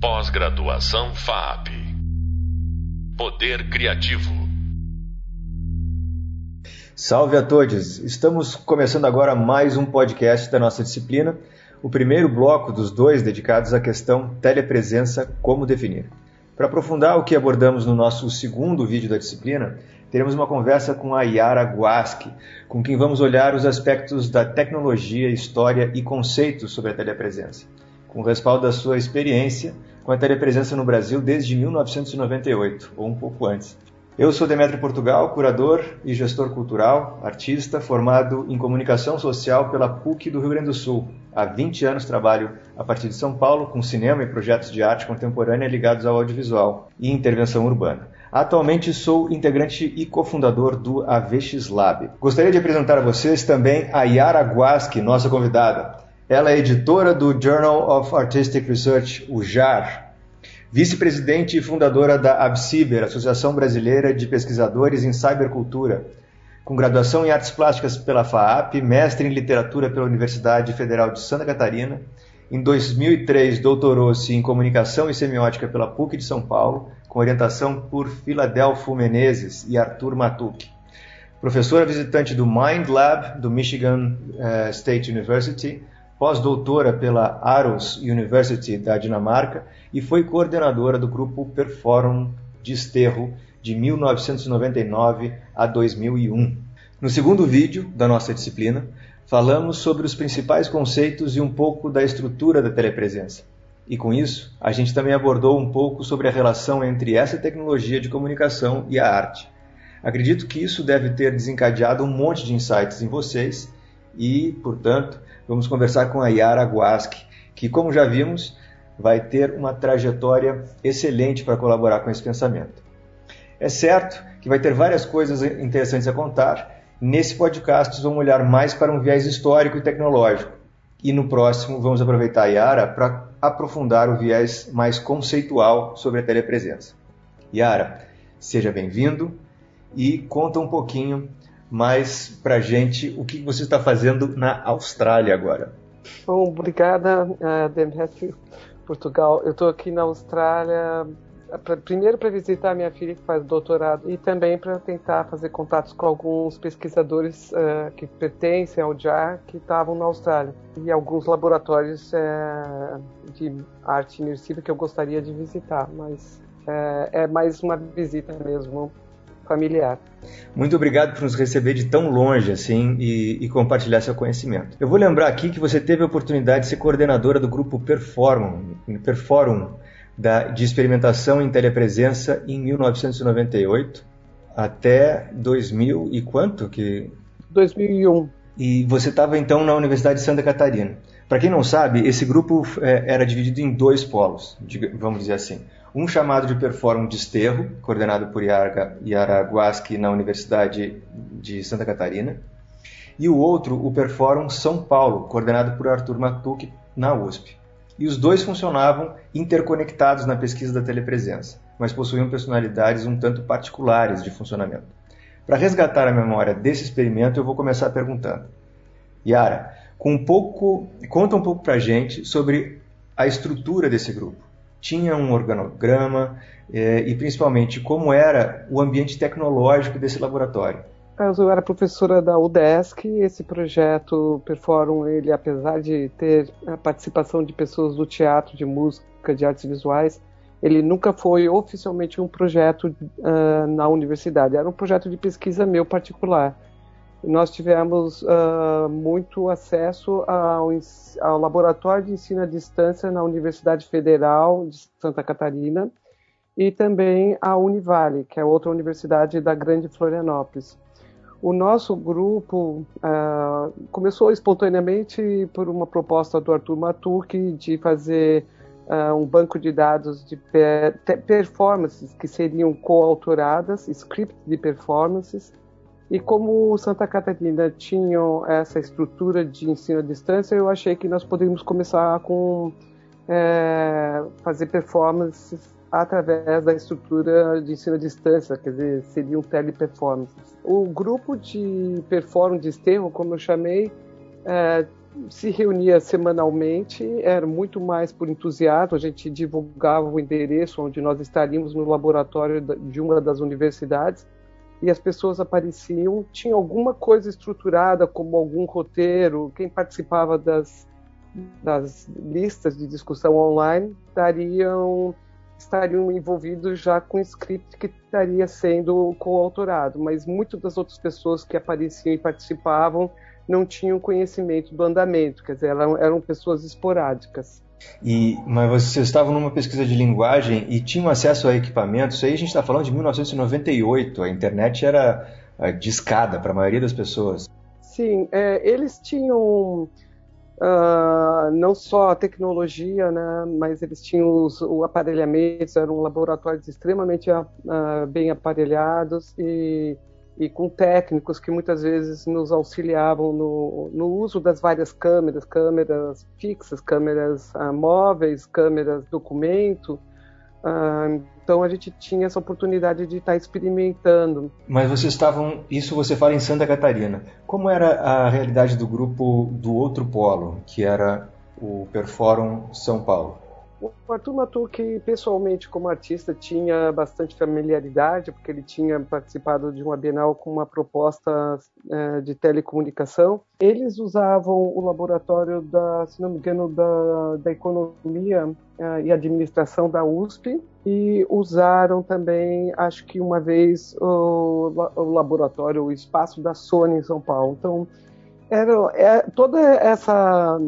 Pós-graduação FAP. Poder Criativo. Salve a todos! Estamos começando agora mais um podcast da nossa disciplina, o primeiro bloco dos dois dedicados à questão telepresença, como definir. Para aprofundar o que abordamos no nosso segundo vídeo da disciplina, teremos uma conversa com a Yara Guaschi, com quem vamos olhar os aspectos da tecnologia, história e conceitos sobre a telepresença, com respaldo da sua experiência com a telepresença no Brasil desde 1998, ou um pouco antes. Eu sou Demetrio Portugal, curador e gestor cultural, artista formado em comunicação social pela PUC do Rio Grande do Sul. Há 20 anos trabalho a partir de São Paulo com cinema e projetos de arte contemporânea ligados ao audiovisual e intervenção urbana. Atualmente sou integrante e cofundador do AVX Lab. Gostaria de apresentar a vocês também a Yara Guaschi, nossa convidada. Ela é editora do Journal of Artistic Research, o JAR, vice-presidente e fundadora da ABCIBER, Associação Brasileira de Pesquisadores em Cybercultura, com graduação em Artes Plásticas pela FAAP, mestre em Literatura pela Universidade Federal de Santa Catarina. Em 2003, doutorou-se em Comunicação e Semiótica pela PUC de São Paulo, com orientação por Filadelfo Menezes e Arthur Matuk. Professora visitante do Mind Lab do Michigan uh, State University, pós-doutora pela Aarhus University da Dinamarca e foi coordenadora do grupo Perforum de Esterro de 1999 a 2001. No segundo vídeo da nossa disciplina, falamos sobre os principais conceitos e um pouco da estrutura da telepresença. E com isso, a gente também abordou um pouco sobre a relação entre essa tecnologia de comunicação e a arte. Acredito que isso deve ter desencadeado um monte de insights em vocês e, portanto, vamos conversar com a Yara Guaschi, que, como já vimos, vai ter uma trajetória excelente para colaborar com esse pensamento. É certo que vai ter várias coisas interessantes a contar. Nesse podcast, vamos olhar mais para um viés histórico e tecnológico. E no próximo, vamos aproveitar a Yara para aprofundar o viés mais conceitual sobre a telepresença. Yara, seja bem-vindo e conta um pouquinho mais para a gente o que você está fazendo na Austrália agora. Bom, obrigada, uh, Demetrio. Portugal. Eu estou aqui na Austrália pra, primeiro para visitar minha filha que faz doutorado e também para tentar fazer contatos com alguns pesquisadores uh, que pertencem ao JAR que estavam na Austrália e alguns laboratórios uh, de arte imersiva que eu gostaria de visitar, mas é mais uma visita mesmo familiar. Muito obrigado por nos receber de tão longe assim e, e, compartilhar seu conhecimento. Eu vou lembrar aqui que você teve a oportunidade de ser coordenadora do grupo Perforum, Perforum da, de experimentação em telepresença em 1998 até 2000 e quanto que 2001. E você estava então na Universidade de Santa Catarina. Para quem não sabe, esse grupo é, era dividido em dois polos, vamos dizer assim um chamado de Perform Desterro, coordenado por Yara Guaschi na Universidade de Santa Catarina, e o outro, o Perforum São Paulo, coordenado por Arthur Matuk na USP. E os dois funcionavam interconectados na pesquisa da telepresença, mas possuíam personalidades um tanto particulares de funcionamento. Para resgatar a memória desse experimento, eu vou começar perguntando. Yara, um pouco, conta um pouco para a gente sobre a estrutura desse grupo tinha um organograma é, e principalmente como era o ambiente tecnológico desse laboratório. Eu era professora da UDESC, esse projeto Perforum, ele apesar de ter a participação de pessoas do teatro, de música, de artes visuais, ele nunca foi oficialmente um projeto uh, na universidade, era um projeto de pesquisa meu particular nós tivemos uh, muito acesso ao, ao, laboratório de ensino à distância na Universidade Federal de Santa Catarina e também à Univale, que é outra universidade da Grande Florianópolis. O nosso grupo uh, começou espontaneamente por uma proposta do Arthur Matuk de fazer uh, um banco de dados de per performances que seriam coautoradas, scripts de performances, e como Santa Catarina tinha essa estrutura de ensino à distância, eu achei que nós poderíamos começar com é, fazer performances através da estrutura de ensino à distância, quer dizer, seriam teleperformances. O grupo de performance de esterro, como eu chamei, é, se reunia semanalmente, era muito mais por entusiasmo, a gente divulgava o endereço onde nós estaríamos no laboratório de uma das universidades e as pessoas apareciam, tinha alguma coisa estruturada, como algum roteiro, quem participava das, das listas de discussão online estariam, estariam envolvidos já com script que estaria sendo coautorado, mas muitas das outras pessoas que apareciam e participavam não tinham conhecimento do andamento, quer dizer, eram, eram pessoas esporádicas. E, mas vocês estavam numa pesquisa de linguagem e tinham acesso a equipamentos. Isso aí a gente está falando de 1998. A internet era é, discada para a maioria das pessoas. Sim, é, eles tinham uh, não só a tecnologia, né, mas eles tinham os, o aparelhamento. Eram laboratórios extremamente uh, bem aparelhados e e com técnicos que muitas vezes nos auxiliavam no, no uso das várias câmeras, câmeras fixas, câmeras ah, móveis, câmeras documento. Ah, então a gente tinha essa oportunidade de estar experimentando. Mas vocês estavam, isso você fala em Santa Catarina. Como era a realidade do grupo do outro polo, que era o Perforum São Paulo? O Arthur Matuque, pessoalmente, como artista, tinha bastante familiaridade, porque ele tinha participado de uma Bienal com uma proposta é, de telecomunicação. Eles usavam o laboratório da, se não me engano, da, da economia é, e administração da USP e usaram também, acho que uma vez, o, o laboratório, o espaço da Sony em São Paulo. Então, era é, toda essa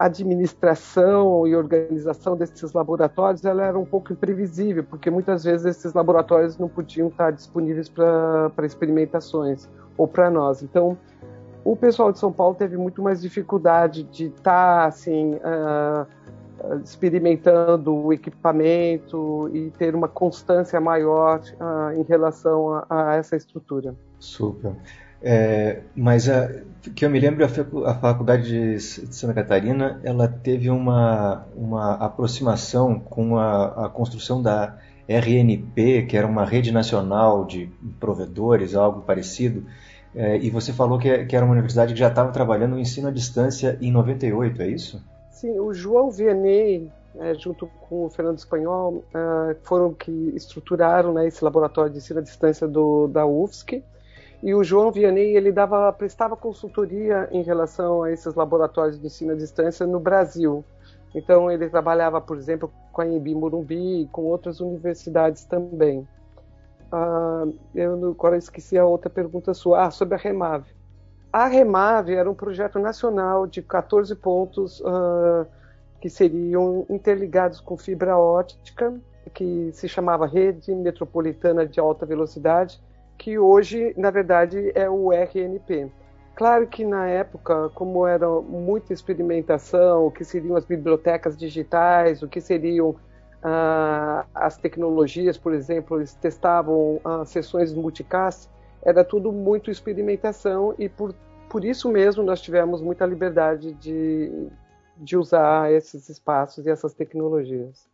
administração e organização desses laboratórios ela era um pouco imprevisível, porque muitas vezes esses laboratórios não podiam estar disponíveis para experimentações ou para nós. Então, o pessoal de São Paulo teve muito mais dificuldade de estar assim uh, experimentando o equipamento e ter uma constância maior uh, em relação a, a essa estrutura. Super. É, mas a, que eu me lembro, a Faculdade de Santa Catarina ela teve uma, uma aproximação com a, a construção da RNP, que era uma rede nacional de provedores, algo parecido. É, e você falou que, que, era uma universidade que já estava trabalhando no ensino à distância em 98, é isso? Sim, o João Vianney, é, junto com o Fernando Espanhol, é, foram que estruturaram né, esse laboratório de ensino à distância do, da UFSC e o João Vianney ele dava, prestava consultoria em relação a esses laboratórios de ensino à distância no Brasil. Então ele trabalhava, por exemplo, com a Embi Morumbi e com outras universidades também. Ah, eu agora esqueci a outra pergunta sua. Ah, sobre a Remave. A Remave era um projeto nacional de 14 pontos ah, que seriam interligados com fibra óptica, que se chamava Rede Metropolitana de Alta Velocidade, que hoje, na verdade, é o RNP. Claro que na época, como era muita experimentação, o que seriam as bibliotecas digitais, o que seriam ah, as tecnologias, por exemplo, eles testavam ah, sessões multicast, era tudo muito experimentação e por, por isso mesmo nós tivemos muita liberdade de, de usar esses espaços e essas tecnologias.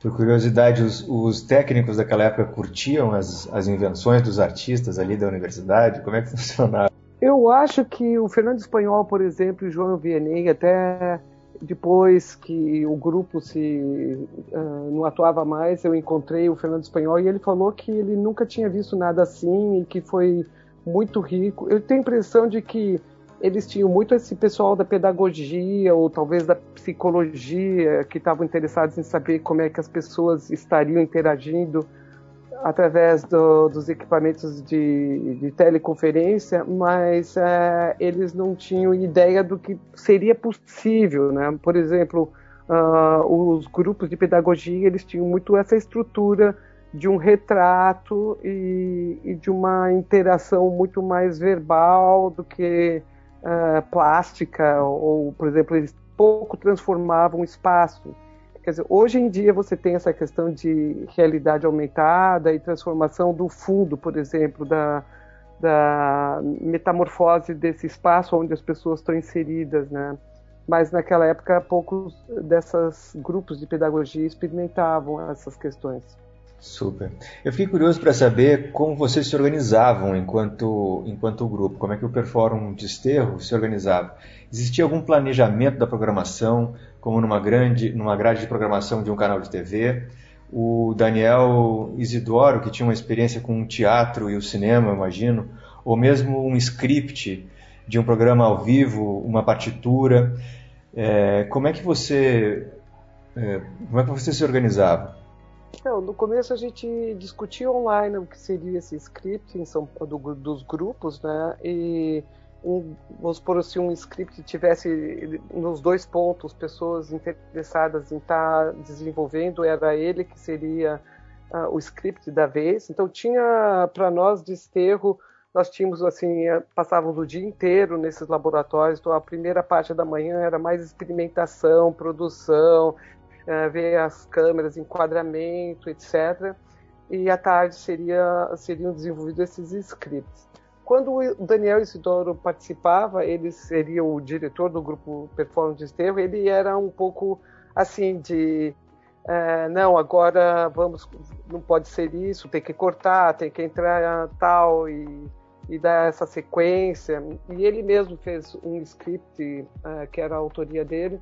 Por curiosidade, os, os, técnicos daquela época curtiam as, as invenções dos artistas ali da universidade? Como é que funcionava? Eu acho que o Fernando Espanhol, por exemplo, e o João Vianney, até depois que o grupo se uh, não atuava mais, eu encontrei o Fernando Espanhol e ele falou que ele nunca tinha visto nada assim e que foi muito rico. Eu tenho a impressão de que eles tinham muito esse pessoal da pedagogia ou talvez da psicologia que estavam interessados em saber como é que as pessoas estariam interagindo através do, dos equipamentos de, de teleconferência, mas é, eles não tinham ideia do que seria possível, né? Por exemplo, uh, os grupos de pedagogia eles tinham muito essa estrutura de um retrato e, e de uma interação muito mais verbal do que uh, plástica, ou, por exemplo, eles pouco transformavam o espaço. Quer dizer, hoje em dia você tem essa questão de realidade aumentada e transformação do fundo, por exemplo, da, da metamorfose desse espaço onde as pessoas estão inseridas, né? Mas naquela época poucos desses grupos de pedagogia experimentavam essas questões. Super. Eu fiquei curioso para saber como vocês se organizavam enquanto, enquanto grupo, como é que o Perforum Desterro se organizava. Existia algum planejamento da programação, como numa grande, numa grade de programação de um canal de TV? O Daniel Isidoro, que tinha uma experiência com o teatro e o cinema, imagino, ou mesmo um script de um programa ao vivo, uma partitura. É, como é que você é, como é que você se organizava? Então, no começo a gente discutia online o que seria esse script São, do, dos grupos, né? E um, vamos supor assim, um script tivesse nos dois pontos pessoas interessadas em estar tá desenvolvendo, era ele que seria uh, o script da vez. Então tinha para nós de esterro, nós tínhamos assim, eh, passávamos o dia inteiro nesses laboratórios. Então a primeira parte da manhã era mais experimentação, produção, uh, ver as câmeras, enquadramento, etc. E à tarde seria, seriam desenvolvidos esses scripts. Quando o Daniel Isidoro participava, ele seria o diretor do grupo Performance de Esterro, ele era um pouco assim de é, não, agora vamos, não pode ser isso, tem que cortar, tem que entrar tal e, e dar essa sequência. E ele mesmo fez um script uh, que era a autoria dele,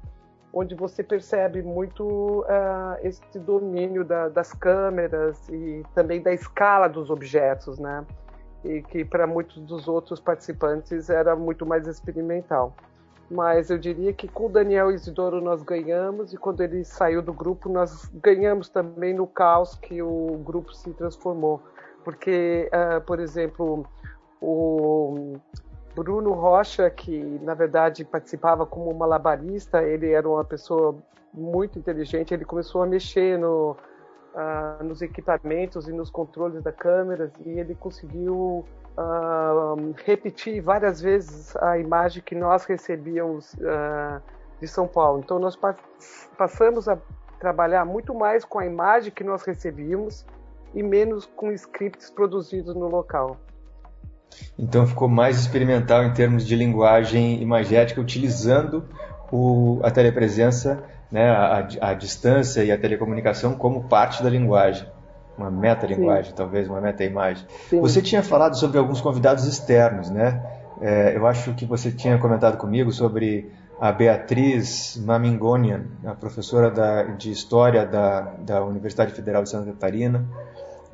onde você percebe muito uh, esse domínio da, das câmeras e também da escala dos objetos, né? E que para muitos dos outros participantes era muito mais experimental. Mas eu diria que com o Daniel Isidoro nós ganhamos e quando ele saiu do grupo nós ganhamos também no caos que o grupo se transformou. Porque, uh, por exemplo, o Bruno Rocha, que na verdade participava como malabarista, ele era uma pessoa muito inteligente, ele começou a mexer no, uh, nos equipamentos e nos controles da câmera e ele conseguiu uh, repetir várias vezes a imagem que nós recebíamos uh, de São Paulo. Então nós passamos a trabalhar muito mais com a imagem que nós recebíamos e menos com scripts produzidos no local. Então ficou mais experimental em termos de linguagem imagética, utilizando o, a telepresença, né, a, a, distância e a telecomunicação como parte da linguagem. Uma metalinguagem, talvez, uma meta-imagem. Você tinha falado sobre alguns convidados externos, né? É, eu acho que você tinha comentado comigo sobre a Beatriz Mamingonian, a professora da, de História da, da Universidade Federal de Santa Catarina,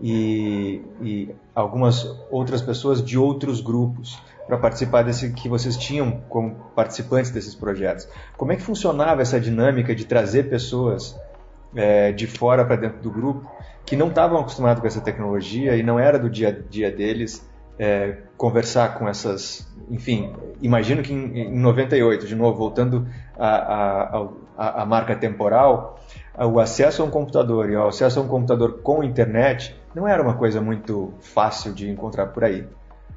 e, e algumas outras pessoas de outros grupos para participar desse que vocês tinham como participantes desses projetos. Como é que funcionava essa dinâmica de trazer pessoas é, de fora para dentro do grupo que não estavam acostumados com essa tecnologia e não era do dia a dia deles é, conversar com essas, enfim, imagino que em, em 98, de novo voltando à marca temporal, o acesso a um computador e o acesso a um computador com internet não era uma coisa muito fácil de encontrar por aí.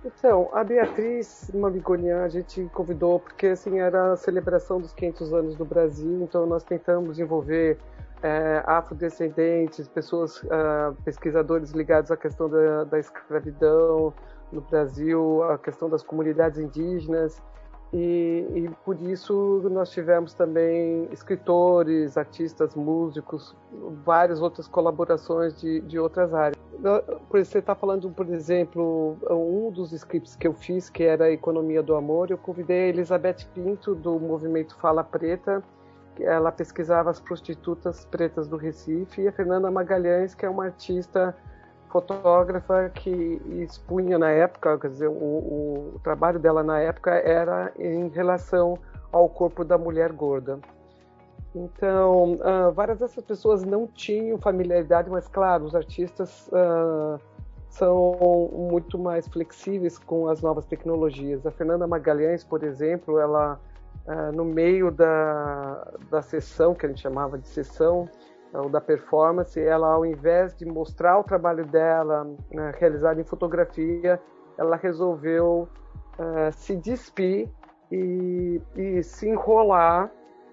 Então, a Beatriz Mamigonian a gente convidou porque assim era a celebração dos 500 anos do Brasil, então nós tentamos envolver é, afrodescendentes, pessoas, uh, pesquisadores ligados à questão da, da escravidão no Brasil, a questão das comunidades indígenas, e, e, por isso nós tivemos também escritores, artistas, músicos, várias outras colaborações de, de outras áreas. Você está falando, por exemplo, um dos scripts que eu fiz, que era a Economia do Amor, eu convidei a Elizabeth Pinto, do movimento Fala Preta, ela pesquisava as prostitutas pretas do Recife, e a Fernanda Magalhães, que é uma artista fotógrafa que expunha na época, quer dizer, o, o, trabalho dela na época era em relação ao corpo da mulher gorda. Então, uh, várias dessas pessoas não tinham familiaridade, mas claro, os artistas uh, são muito mais flexíveis com as novas tecnologias. A Fernanda Magalhães, por exemplo, ela uh, no meio da, da sessão que a gente chamava de sessão, ou da performance, ela ao invés de mostrar o trabalho dela né, realizado em fotografia, ela resolveu se despir e, e, se enrolar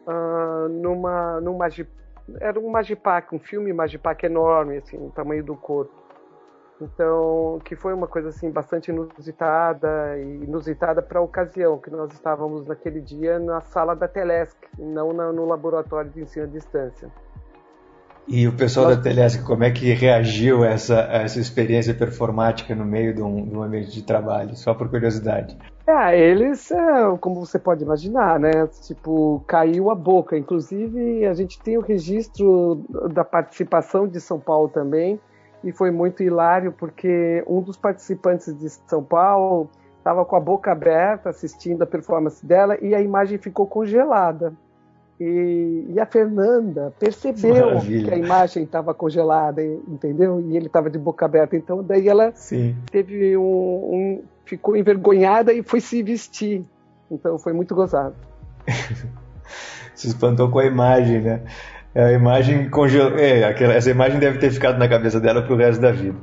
uh, numa, num era um Magipack, um filme Magipack enorme, assim, o tamanho do corpo. Então, que foi uma coisa assim bastante inusitada e inusitada para a ocasião, que nós estávamos naquele dia na sala da Telesc, não no laboratório de ensino à distância. E o pessoal Nós... da Telesc, como é que reagiu a essa, a essa experiência performática no meio de um, de um ambiente de trabalho? Só por curiosidade. É, eles, é, como você pode imaginar, né? Tipo, caiu a boca. Inclusive, a gente tem o registro da participação de São Paulo também, e foi muito hilário, porque um dos participantes de São Paulo estava com a boca aberta assistindo a performance dela e a imagem ficou congelada. E, e a Fernanda percebeu Maravilha. que a imagem estava congelada, entendeu? E ele estava de boca aberta. Então, daí ela Sim. teve um, um, ficou envergonhada e foi se vestir. Então, foi muito gozado. se espantou com a imagem, né? A imagem congelou. É, aquela, essa imagem deve ter ficado na cabeça dela pro resto da vida.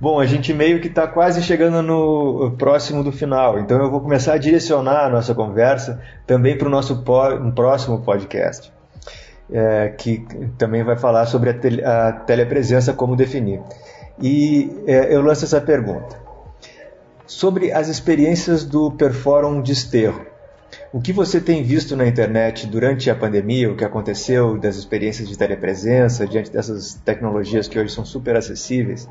Bom, a gente meio que está quase chegando no próximo do final, então eu vou começar a direcionar a nossa conversa também para o nosso um próximo podcast, é, que também vai falar sobre a, a telepresença, como definir. E é, eu lanço essa pergunta. Sobre as experiências do Perforum Desterro, o que você tem visto na internet durante a pandemia, o que aconteceu das experiências de telepresença, diante dessas tecnologias que hoje são super acessíveis,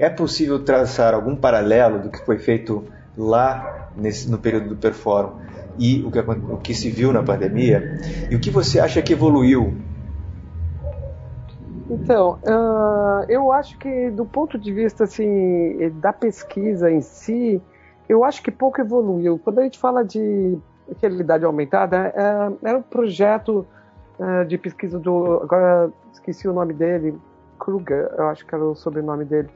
é possível traçar algum paralelo do que foi feito lá nesse, no período do Perform e o que, o que se viu na pandemia? E o que você acha que evoluiu? Então, uh, eu acho que do ponto de vista assim da pesquisa em si, eu acho que pouco evoluiu. Quando a gente fala de realidade aumentada, era um projeto uh, de pesquisa do agora esqueci o nome dele, Kruger, eu acho que era o sobrenome dele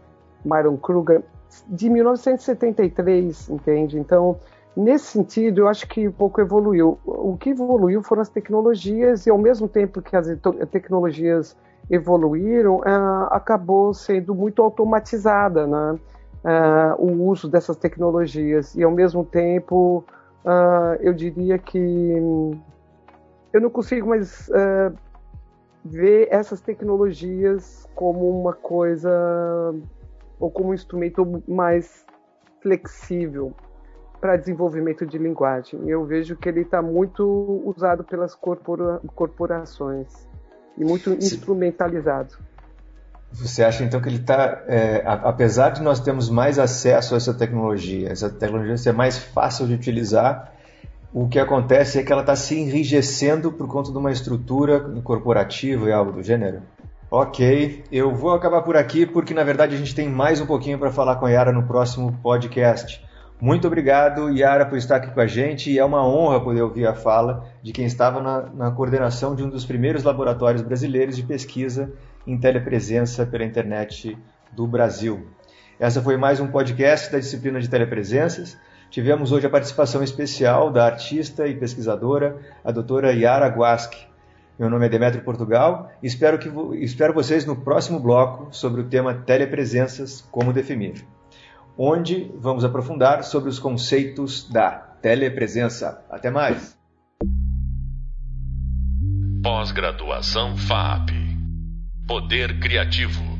Myron Kruger, de 1973, entende? Então, nesse sentido, eu acho que pouco evoluiu. O que evoluiu foram as tecnologias, e ao mesmo tempo que as tecnologias evoluíram, uh, acabou sendo muito automatizada né? Uh, o uso dessas tecnologias. E ao mesmo tempo, uh, eu diria que eu não consigo mais ver essas tecnologias como uma coisa ou como um instrumento mais flexível para desenvolvimento de linguagem. Eu vejo que ele está muito usado pelas corpora corporações e muito Sim. instrumentalizado. Você acha então que ele está, é, apesar de nós termos mais acesso a essa tecnologia, essa tecnologia ser mais fácil de utilizar, o que acontece é que ela está se enrijecendo por conta de uma estrutura corporativa e algo do gênero? Ok, eu vou acabar por aqui porque na verdade a gente tem mais um pouquinho para falar com a Yara no próximo podcast. Muito obrigado, Yara, por estar aqui com a gente e é uma honra poder ouvir a fala de quem estava na, na coordenação de um dos primeiros laboratórios brasileiros de pesquisa em telepresença pela internet do Brasil. Essa foi mais um podcast da disciplina de telepresenças. Tivemos hoje a participação especial da artista e pesquisadora, a doutora Yara Guasque. Meu nome é Demetrio Portugal e espero, que, espero vocês no próximo bloco sobre o tema telepresenças, como definir, onde vamos aprofundar sobre os conceitos da telepresença. Até mais! Pós-graduação FAP Poder Criativo